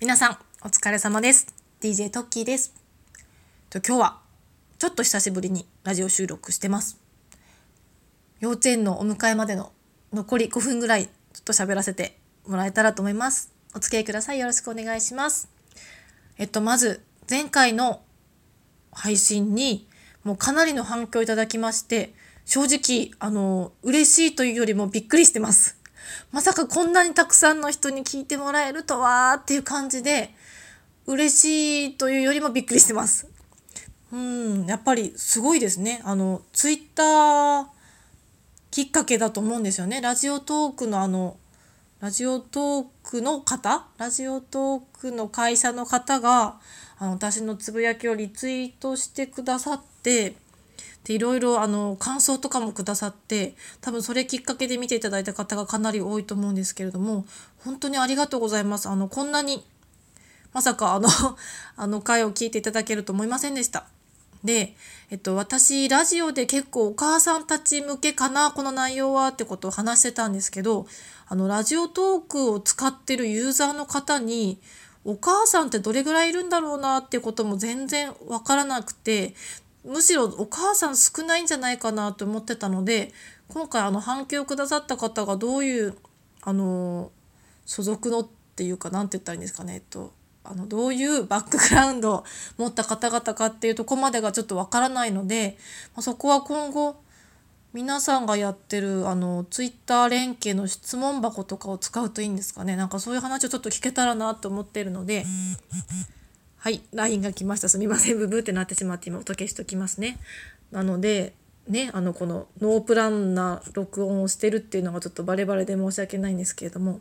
皆さんお疲れ様です。DJ トッキーです。今日はちょっと久しぶりにラジオ収録してます。幼稚園のお迎えまでの残り5分ぐらいちょっと喋らせてもらえたらと思います。お付き合いください。よろしくお願いします。えっとまず前回の配信にもうかなりの反響いただきまして正直あの嬉しいというよりもびっくりしてます。まさかこんなにたくさんの人に聞いてもらえるとはっていう感じで嬉しいというよりもびっくりしてます。うんやっぱりすごいですね。あのツイッターきっかけだと思うんですよね。ラジオトークのあのラジオトークの方？ラジオトークの会社の方があの私のつぶやきをリツイートしてくださってでいろいろあの感想とかもくださって多分それきっかけで見ていただいた方がかなり多いと思うんですけれども本当にありがとうございます。あのこんなにまさかあの あの回を聞いていただけると思いませんでした。で、えっと、私ラジオで結構お母さんたち向けかなこの内容はってことを話してたんですけどあのラジオトークを使ってるユーザーの方にお母さんってどれぐらいいるんだろうなってことも全然わからなくてむしろお母さん少ないんじゃないかなと思ってたので今回あの反響をくださった方がどういうあの所属のっていうか何て言ったらいいんですかねえっとあのどういうバックグラウンドを持った方々かっていうとこまでがちょっとわからないので、ま、そこは今後皆さんがやってるあのツイッター連携の質問箱とかを使うといいんですかねなんかそういう話をちょっと聞けたらなと思ってるので。はい、LINE が来ました。すみません。ブブってなってしまって今音消しときますね。なので、ね、あの、このノープランな録音をしてるっていうのがちょっとバレバレで申し訳ないんですけれども、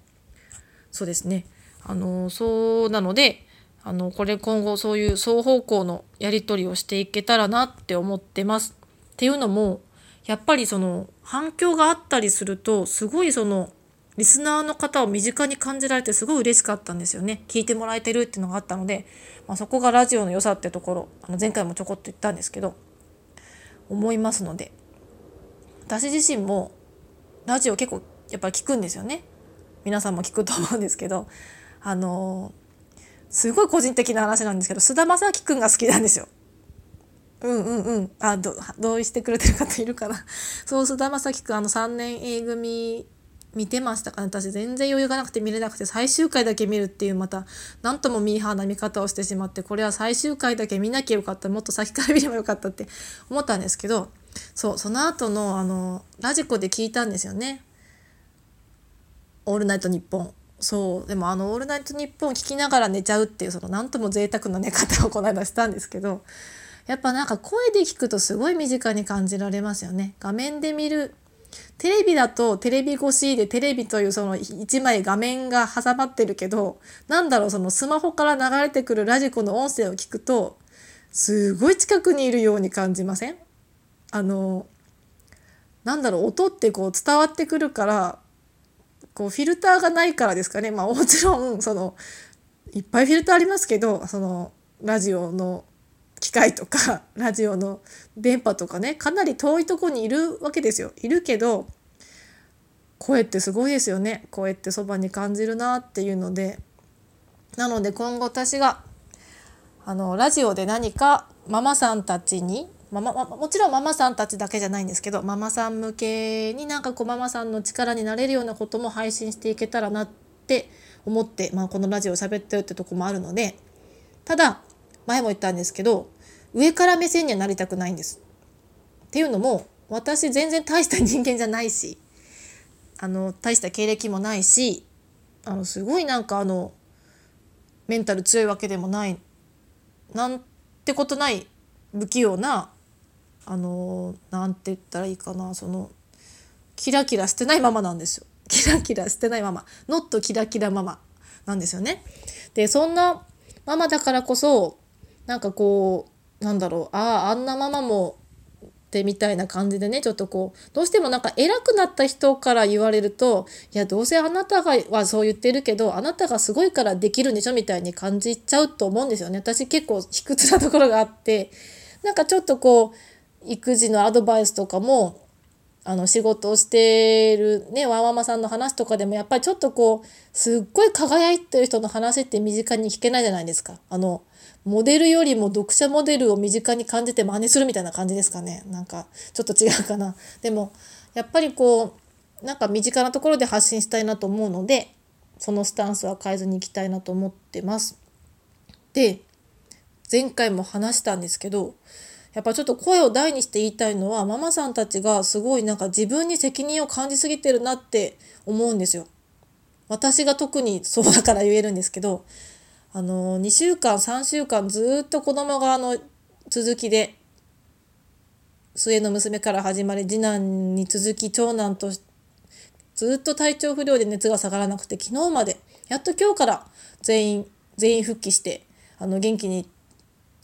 そうですね。あの、そうなので、あの、これ今後そういう双方向のやり取りをしていけたらなって思ってます。っていうのも、やっぱりその反響があったりすると、すごいそのリスナーの方を身近に感じられてすごい嬉しかったんですよね。聞いてもらえてるっていうのがあったので、まあ、そこがラジオの良さってところ、あの前回もちょこっと言ったんですけど、思いますので、私自身もラジオ結構やっぱり聞くんですよね。皆さんも聞くと思うんですけど、あのすごい個人的な話なんですけど、菅田将暉くんが好きなんですよ。うんうんうん。あ、同意してくれてる方いるかな。そう、菅田将暉くん、あの3年 A 組見てましたか？ね私全然余裕がなくて見れなくて最終回だけ見るっていうまた何ともミーハーな見方をしてしまってこれは最終回だけ見なきゃよかったもっと先から見ればよかったって思ったんですけどそうその後のあのラジコで聞いたんですよね「オールナイトニッポン」そうでもあの「オールナイトニッポン」聞きながら寝ちゃうっていうその何とも贅沢な寝方をこの間したんですけどやっぱなんか声で聞くとすごい身近に感じられますよね。画面で見るテレビだとテレビ越しでテレビというその一枚画面が挟まってるけどなんだろうそのスマホから流れてくるラジコの音声を聞くとすごい近くにいるように感じません？あのなんだろう音ってこう伝わってくるからこうフィルターがないからですかね。まあもちろんそのいっぱいフィルターありますけどそのラジオの機械とか ラジオの電波とかねかなり遠いとこにいるわけですよ。いるけど声ってすごいですよね。声ってそばに感じるなっていうので。なので今後私があのラジオで何かママさんたちにまま、もちろんママさんたちだけじゃないんですけどママさん向けになんかこうママさんの力になれるようなことも配信していけたらなって思って、まあ、このラジオを喋ってるってとこもあるのでただ前も言ったんですけど上から目線にはなりたくないんです。っていうのも私全然大した人間じゃないしあの大した経歴もないしあのすごいなんかあのメンタル強いわけでもないなんてことない不器用なあのなんて言ったらいいかなそのキラキラしてないままなんですよ。キラキラしてないまま。ノットキラキラママなんですよね。でそんなママだからこそなんかこうなんだろうあああんなママもってみたいな感じでねちょっとこうどうしてもなんか偉くなった人から言われるといやどうせあなたがはそう言ってるけどあなたがすごいからできるんでしょみたいに感じちゃうと思うんですよね。私結構卑屈なところがあってなんかちょっとこう育児のアドバイスとかもあの仕事をしてるねワンママさんの話とかでもやっぱりちょっとこうすっごい輝いてる人の話って身近に聞けないじゃないですか。あのモデルよりも読者モデルを身近に感じて真似するみたいな感じですかねなんかちょっと違うかな。でもやっぱりこうなんか身近なところで発信したいなと思うのでそのスタンスは変えずにいきたいなと思ってます。で前回も話したんですけどやっぱちょっと声を大にして言いたいのはママさんたちがすごいなんか自分に責任を感じすぎてるなって思うんですよ。私が特にそうだから言えるんですけどあの2週間3週間ずっと子供があの続きで末の娘から始まり次男に続き長男とずっと体調不良で熱が下がらなくて昨日までやっと今日から全員全員復帰してあの元気に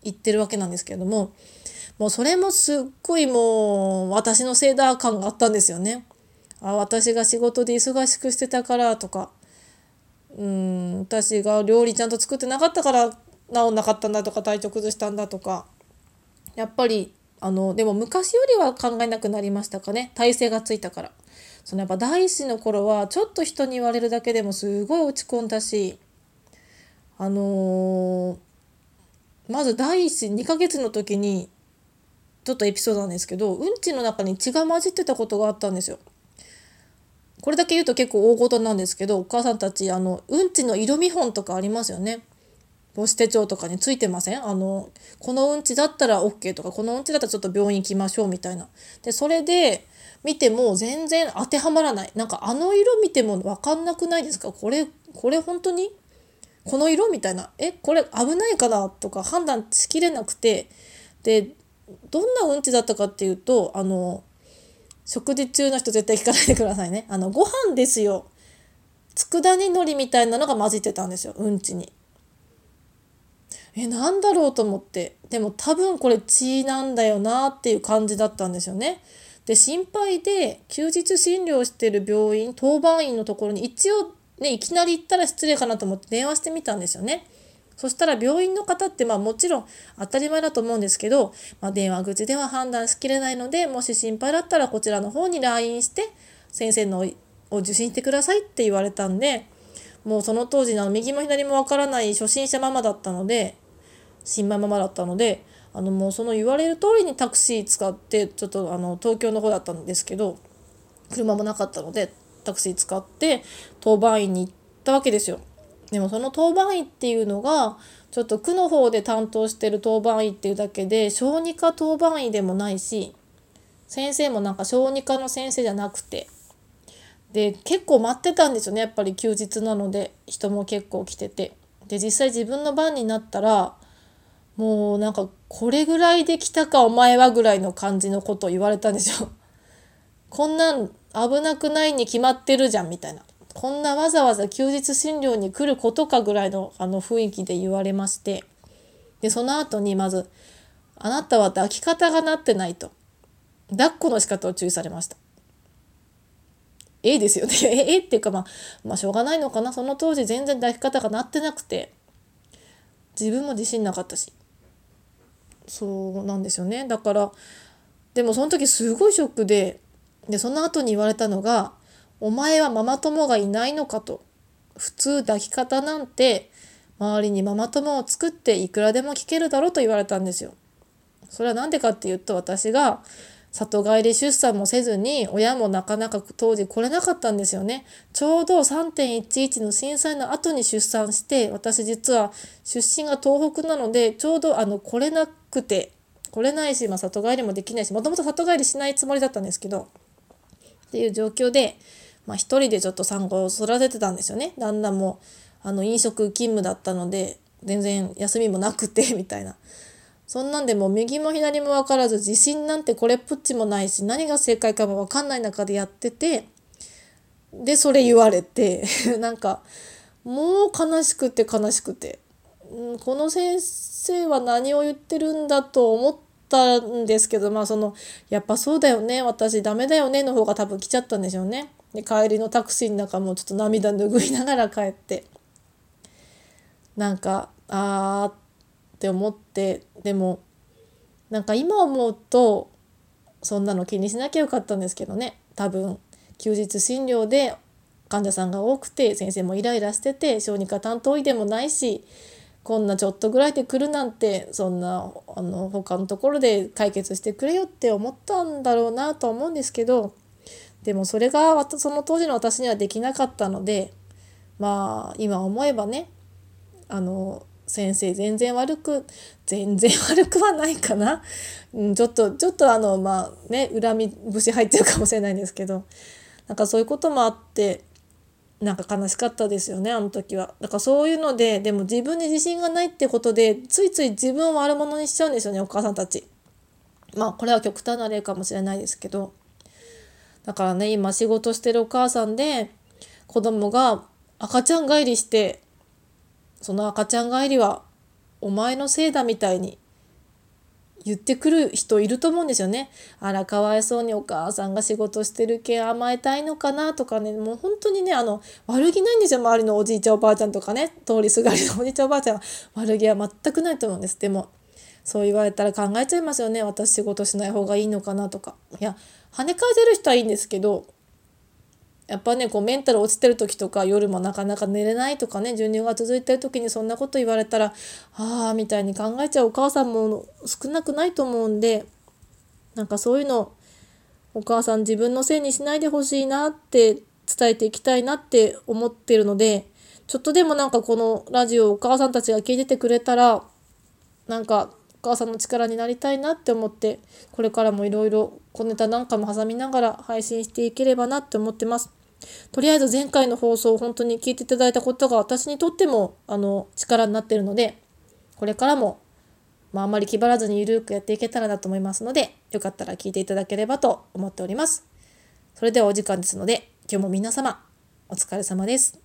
行ってるわけなんですけれどももうそれもすっごいもう私のせいだ感があったんですよね。あ私が仕事で忙しくしてたからとか。うん私が料理ちゃんと作ってなかったから治んなかったんだとか体調崩したんだとか。やっぱりあのでも昔よりは考えなくなりましたかね。体勢がついたから。そのやっぱ第一の頃はちょっと人に言われるだけでもすごい落ち込んだしあのー、まず第一2ヶ月の時にちょっとエピソードなんですけどうんちの中に血が混じってたことがあったんですよ。これだけ言うと結構大事なんですけどお母さんたちあのうんちの色見本とかありますよね。母子手帳とかについてません？あのこのうんちだったら OK とかこのうんちだったらちょっと病院行きましょうみたいな。でそれで見ても全然当てはまらない。なんかあの色見ても分かんなくないですか？これこれ本当に？この色みたいな。えこれ危ないかな？とか判断しきれなくて。でどんなうんちだったかっていうとあの食事中の人絶対聞かないでくださいねあのご飯ですよ佃煮海苔みたいなのが混じってたんですようんちに。えなんだろうと思ってでも多分これ血なんだよなっていう感じだったんですよね。で心配で休日診療してる病院当番員のところに一応ねいきなり行ったら失礼かなと思って電話してみたんですよね。そしたら病院の方ってまあもちろん当たり前だと思うんですけど、まあ、電話口では判断しきれないのでもし心配だったらこちらの方に LINE して先生のを受診してくださいって言われたんでもうその当時の右も左もわからない初心者ママだったので新米ママだったのであのもうその言われる通りにタクシー使ってちょっとあの東京の方だったんですけど車もなかったのでタクシー使って当番員に行ったわけですよ。でもその当番医っていうのがちょっと区の方で担当してる当番医っていうだけで小児科当番医でもないし先生もなんか小児科の先生じゃなくてで結構待ってたんですよねやっぱり休日なので人も結構来ててで実際自分の番になったらもうなんかこれぐらいで来たかお前はぐらいの感じのことを言われたんですよ。こんなん危なくないに決まってるじゃんみたいな。こんなわざわざ休日診療に来ることかぐらいのあの雰囲気で言われまして。でその後にまず「あなたは抱き方がなってない」と。抱っこの仕方を注意されました。ええですよね。ええっていうか、まあ、まあしょうがないのかな。その当時全然抱き方がなってなくて。自分も自信なかったし。そうなんですよね。だからでもその時すごいショックででその後に言われたのがお前はママ友がいないのかと。普通抱き方なんて周りにママ友を作っていくらでも聞けるだろうと言われたんですよ。それは何でかっていうと私が里帰り出産もせずに親もなかなか当時来れなかったんですよね。ちょうど3.11の震災の後に出産して私実は出身が東北なのでちょうどあの来れなくて来れないし、まあ、里帰りもできないしもともと里帰りしないつもりだったんですけどっていう状況でまあ、一人でちょっと産後を育ててたんですよね。旦那もあの飲食勤務だったので全然休みもなくて みたいな。そんなんでも右も左も分からず自信なんてこれっぽっちもないし何が正解かも分かんない中でやっててでそれ言われて なんかもう悲しくて悲しくて、うん、この先生は何を言ってるんだと思ったんですけどまあそのやっぱそうだよね私ダメだよねの方が多分来ちゃったんでしょうね。で帰りのタクシーの中もちょっと涙拭いながら帰ってなんかあーって思ってでもなんか今思うとそんなの気にしなきゃよかったんですけどね。多分休日診療で患者さんが多くて先生もイライラしてて小児科担当医でもないしこんなちょっとぐらいで来るなんてそんなあの他のところで解決してくれよって思ったんだろうなとは思うんですけどでもそれがその当時の私にはできなかったのでまあ今思えばねあの先生全然悪く全然悪くはないかな、うん、ちょっとちょっとあのまあね恨み節入ってるかもしれないんですけどなんかそういうこともあってなんか悲しかったですよねあの時は。だからそういうのででも自分に自信がないってことでついつい自分を悪者にしちゃうんですよねお母さんたち。まあこれは極端な例かもしれないですけどだからね今仕事してるお母さんで子供が赤ちゃん帰りしてその赤ちゃん帰りはお前のせいだみたいに言ってくる人いると思うんですよね。あらかわいそうにお母さんが仕事してるけ甘えたいのかなとかねもう本当にねあの悪気ないんですよ周りのおじいちゃんおばあちゃんとかね通りすがりのおじいちゃんおばあちゃんは悪気は全くないと思うんです。でもそう言われたら考えちゃいますよね私仕事しない方がいいのかなとか。いや跳ね返せる人はいいんですけどやっぱねこうメンタル落ちてる時とか夜もなかなか寝れないとかね授乳が続いてる時にそんなこと言われたらああみたいに考えちゃうお母さんも少なくないと思うんでなんかそういうのお母さん自分のせいにしないでほしいなって伝えていきたいなって思ってるのでちょっとでもなんかこのラジオお母さんたちが聞いててくれたらなんか母さんの力になりたいなって思ってこれからもいろいろ小ネタなんかも挟みながら配信していければなって思ってます。とりあえず前回の放送を本当に聞いていただいたことが私にとってもあの力になっているのでこれからも、まあ、あんまり気張らずにゆるくやっていけたらなと思いますのでよかったら聞いていただければと思っております。それではお時間ですので今日も皆様お疲れ様です。